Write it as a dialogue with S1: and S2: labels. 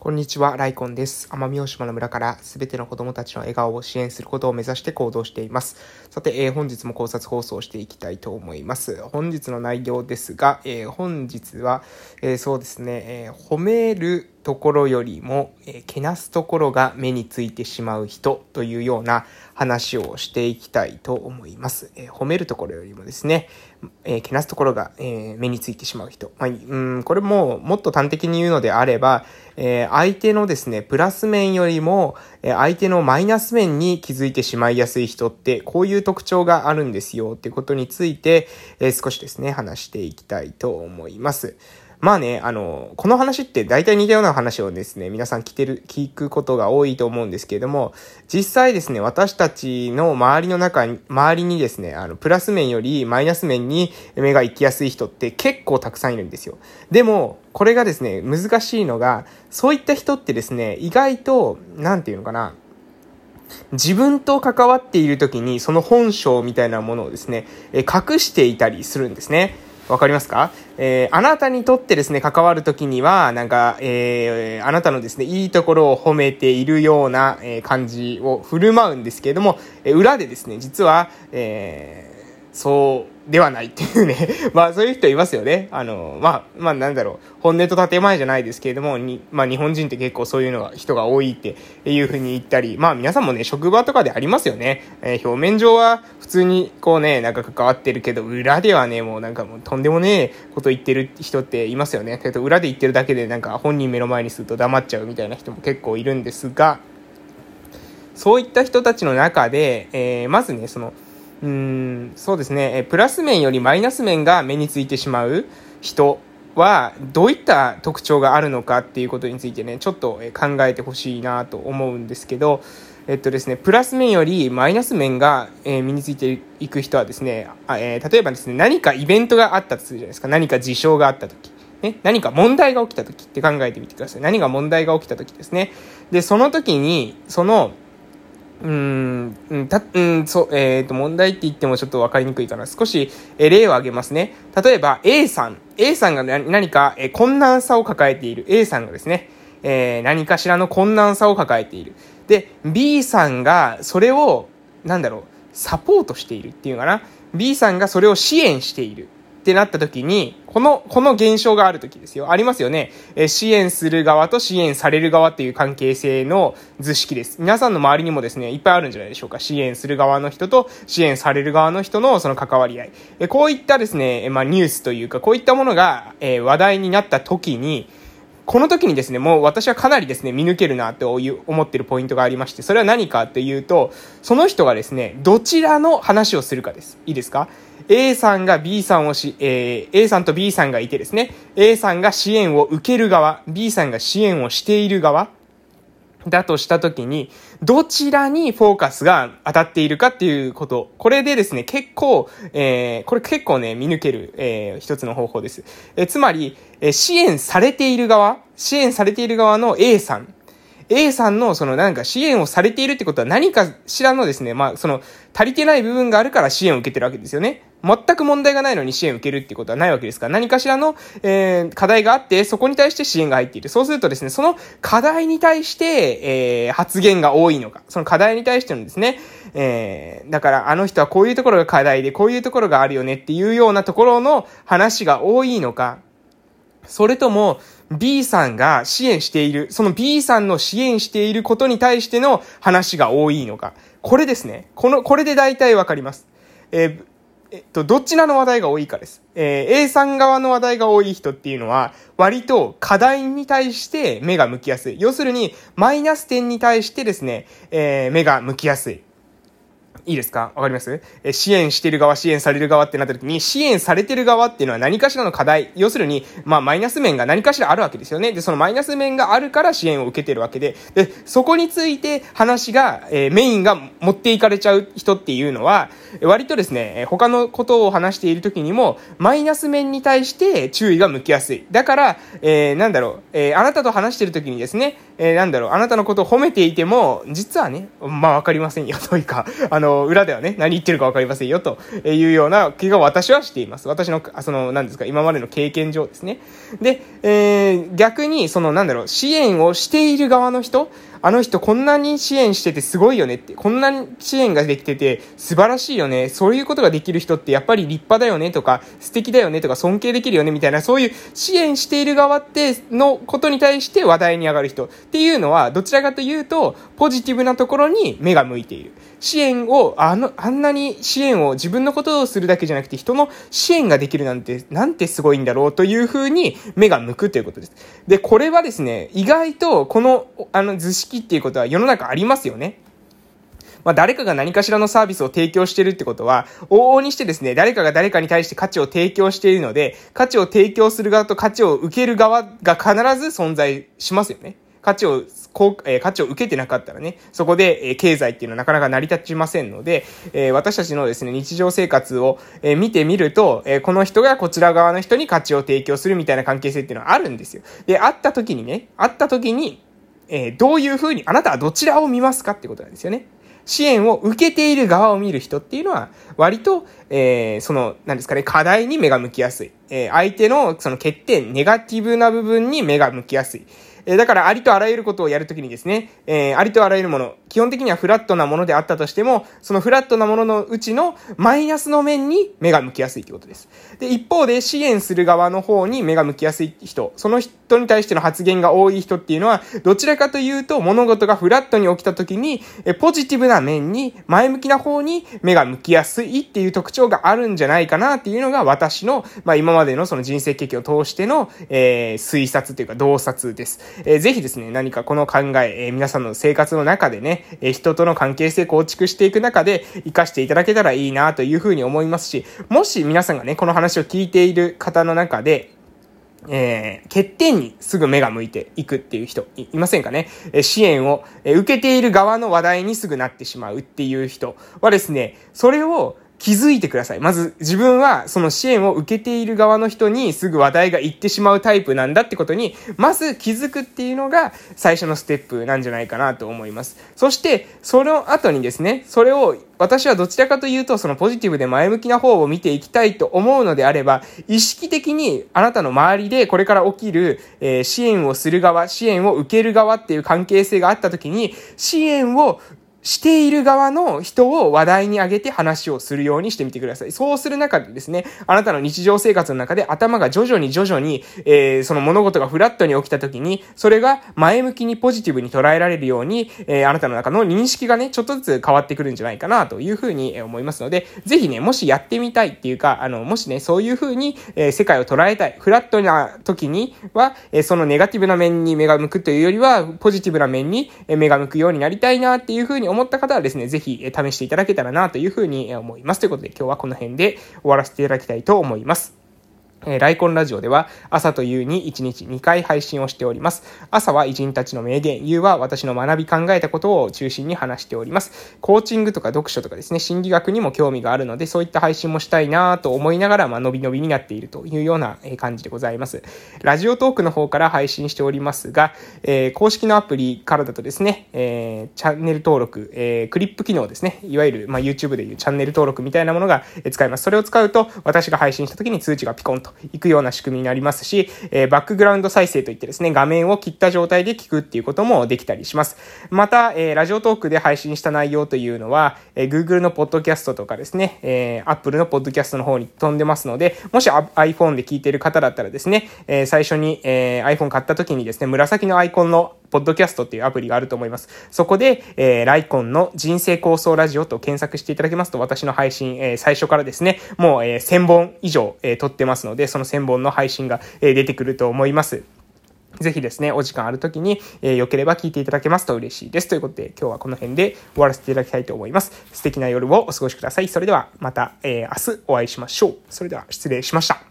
S1: こんにちは、ライコンです。奄美大島の村からすべての子供たちの笑顔を支援することを目指して行動しています。さて、えー、本日も考察放送していきたいと思います。本日の内容ですが、えー、本日は、えー、そうですね、え褒めるところよりも、えけなすところが目についてしまう人というような話をしていきたいと思います。え褒めるところよりもですね、えけなすところが、え目についてしまう人。まあ、うんこれももっと端的に言うのであれば、え相手のですね、プラス面よりも、え相手のマイナス面に気づいてしまいやすい人って、こういう特徴があるんですよっていうことについて、え少しですね、話していきたいと思います。まあね、あの、この話って大体似たような話をですね、皆さん聞てる、聞くことが多いと思うんですけれども、実際ですね、私たちの周りの中に、周りにですね、あの、プラス面よりマイナス面に目が行きやすい人って結構たくさんいるんですよ。でも、これがですね、難しいのが、そういった人ってですね、意外と、なんていうのかな、自分と関わっている時にその本性みたいなものをですね、隠していたりするんですね。わかりますか？えー、あなたにとってですね、関わるときには、なんか、えー、あなたのですね、いいところを褒めているような、えー、感じを振る舞うんですけれども、え裏でですね、実は、えそうではないっていうね まあそういう人いますよね。あの、まあ、まあなんだろう、本音と建前じゃないですけれども、に、まあ日本人って結構そういうのが、人が多いっていうふうに言ったり、まあ皆さんもね、職場とかでありますよね。えー、表面上は普通にこうね、なんか関わってるけど、裏ではね、もうなんかもうとんでもねえこと言ってる人っていますよね。けど裏で言ってるだけでなんか本人目の前にすると黙っちゃうみたいな人も結構いるんですが、そういった人たちの中で、えー、まずね、その、うん、そうですね、プラス面よりマイナス面が目についてしまう人はどういった特徴があるのかっていうことについてね、ちょっと考えてほしいなと思うんですけど、えっとですね、プラス面よりマイナス面が、え身についていく人はですね、え、例えばですね、何かイベントがあったとするじゃないですか。何か事象があった時。ね、何か問題が起きた時って考えてみてください。何が問題が起きた時ですね。で、その時に、その、うん、た、うん、そう、えっ、ー、と、問題って言ってもちょっとわかりにくいかな。少し、え例を挙げますね。例えば、A さん。A さんが何か、え困難さを抱えている。A さんがですね、えー、何かしらの困難さを抱えている。で、B さんがそれを、なんだろう、サポートしているっていうかな。B さんがそれを支援している。ってなった時に、この、この現象がある時ですよ。ありますよね。え支援する側と支援される側っていう関係性の図式です。皆さんの周りにもですね、いっぱいあるんじゃないでしょうか。支援する側の人と支援される側の人のその関わり合い。えこういったですね、まあ、ニュースというか、こういったものが、え話題になった時に、この時にですね、もう私はかなりですね、見抜けるなと思ってるポイントがありまして、それは何かっていうと、その人がですね、どちらの話をするかです。いいですか？A さんが B さんをし、えー、A さんと B さんがいてですね、A さんが支援を受ける側、B さんが支援をしている側、だとしたときに、どちらにフォーカスが当たっているかっていうこと。これでですね、結構、えー、これ結構ね、見抜ける、えー、一つの方法です。えー、つまり、えー、支援されている側、支援されている側の A さん。A さんのそのなんか支援をされているってことは何かしらのですね、まあその足りてない部分があるから支援を受けてるわけですよね。全く問題がないのに支援を受けるってことはないわけですから、何かしらの、えー、課題があって、そこに対して支援が入っている。そうするとですね、その課題に対して、えー、発言が多いのか、その課題に対してのですね、えー、だからあの人はこういうところが課題で、こういうところがあるよねっていうようなところの話が多いのか、それとも、B さんが支援している、その B さんの支援していることに対しての話が多いのか。これですね。この、これで大体わかります。えー、えっと、どっちらの話題が多いかです。えー、A さん側の話題が多い人っていうのは、割と課題に対して目が向きやすい。要するに、マイナス点に対してですね、えー、目が向きやすい。いいですか？わかります？え支援してる側、支援される側ってなった時に、支援されてる側っていうのは何かしらの課題、要するに、まあ、マイナス面が何かしらあるわけですよね。で、そのマイナス面があるから支援を受けてるわけで、で、そこについて話が、えー、メインが持っていかれちゃう人っていうのは、割とですね、他のことを話している時にも、マイナス面に対して注意が向きやすい。だから、えー、なんだろう、えー、あなたと話してる時にですね、えー、なんだろう、あなたのことを褒めていても、実はね、まあわかりませんよ、というか、あの、裏ではね、何言ってるか分かりませんよ、というような気が私はしています。私の、その、何ですか、今までの経験上ですね。で、えー、逆に、その、なんだろう、支援をしている側の人、あの人こんなに支援しててすごいよねって、こんなに支援ができてて素晴らしいよね、そういうことができる人ってやっぱり立派だよねとか、素敵だよねとか、尊敬できるよねみたいな、そういう支援している側ってのことに対して話題に上がる人っていうのは、どちらかというと、ポジティブなところに目が向いている。支援を、あの、あんなに支援を自分のことをするだけじゃなくて人の支援ができるなんて、なんてすごいんだろうというふうに目が向くということです。で、これはですね、意外とこの、あの図式っていうことは世の中ありますよね。まあ、誰かが何かしらのサービスを提供してるってことは、往々にしてですね、誰かが誰かに対して価値を提供しているので、価値を提供する側と価値を受ける側が必ず存在しますよね。価値を、こう、えー、価値を受けてなかったらね、そこで、えー、経済っていうのはなかなか成り立ちませんので、えー、私たちのですね、日常生活を、え見てみると、えこの人がこちら側の人に価値を提供するみたいな関係性っていうのはあるんですよ。で、会った時にね、会った時に、えどういうふうに、あなたはどちらを見ますかってことなんですよね。支援を受けている側を見る人っていうのは、割と、えー、その、何ですかね、課題に目が向きやすい。えー、相手のその欠点、ネガティブな部分に目が向きやすい。えだからありとあらゆることをやるときにですね、えー、ありとあらゆるもの、基本的にはフラットなものであったとしても、そのフラットなもののうちのマイナスの面に目が向きやすいということです。で、一方で支援する側の方に目が向きやすい人、その人に対しての発言が多い人っていうのは、どちらかというと物事がフラットに起きたときに、えポジティブな面に、前向きな方に目が向きやすいいっていう特徴があるんじゃないかなっていうのが私の、まあ今までのその人生経験を通しての、えー、推察というか洞察です。えー、ぜひですね、何かこの考え、えー、皆さんの生活の中でね、えー、人との関係性構築していく中で活かしていただけたらいいなというふうに思いますし、もし皆さんがね、この話を聞いている方の中で、えー、欠点にすぐ目が向いていくっていう人いませんかね、えー、支援を、えー、受けている側の話題にすぐなってしまうっていう人はですね、それを気づいてください。まず自分はその支援を受けている側の人にすぐ話題が行ってしまうタイプなんだってことに、まず気づくっていうのが最初のステップなんじゃないかなと思います。そして、その後にですね、それを私はどちらかというと、そのポジティブで前向きな方を見ていきたいと思うのであれば、意識的にあなたの周りでこれから起きる、え、支援をする側、支援を受ける側っていう関係性があった時に、支援をしている側の人を話題に上げて話をするようにしてみてください。そうする中でですね、あなたの日常生活の中で頭が徐々に徐々に、えー、その物事がフラットに起きた時に、それが前向きにポジティブに捉えられるように、えー、あなたの中の認識がね、ちょっとずつ変わってくるんじゃないかなというふうに思いますので、ぜひね、もしやってみたいっていうか、あの、もしね、そういうふうに、えー、世界を捉えたい、フラットな時には、えー、そのネガティブな面に目が向くというよりは、ポジティブな面に目が向くようになりたいなっていうふうに思った方はですね、ぜひ試していただけたらなというふうに思います。ということで今日はこの辺で終わらせていただきたいと思います。えー、ライコンラジオでは朝と夕に1日2回配信をしております。朝は偉人たちの名言、夕は私の学び考えたことを中心に話しております。コーチングとか読書とかですね、心理学にも興味があるので、そういった配信もしたいなと思いながら、まあ、伸び伸びになっているというような感じでございます。ラジオトークの方から配信しておりますが、えー、公式のアプリからだとですね、えー、チャンネル登録、えー、クリップ機能ですね、いわゆる、まあ、YouTube でいうチャンネル登録みたいなものが使えます。それを使うと、私が配信した時に通知がピコンと行くような仕組みになりますし、えー、バックグラウンド再生といってですね、画面を切った状態で聞くっていうこともできたりします。また、えー、ラジオトークで配信した内容というのは、えー、Google のポッドキャストとかですね、えー、Apple のポッドキャストの方に飛んでますので、もし iPhone で聞いている方だったらですね、えー、最初に、えー、iPhone 買った時にですね、紫のアイコンのポッドキャストっていうアプリがあると思います。そこで、えー、ライコンの人生構想ラジオと検索していただけますと、私の配信、えー、最初からですね、もう、えー、1000本以上、えー、撮ってますので、その1000本の配信が、えー、出てくると思います。ぜひですね、お時間ある時に、えー、良ければ聞いていただけますと嬉しいです。ということで、今日はこの辺で終わらせていただきたいと思います。素敵な夜をお過ごしください。それでは、また、えー、明日お会いしましょう。それでは、失礼しました。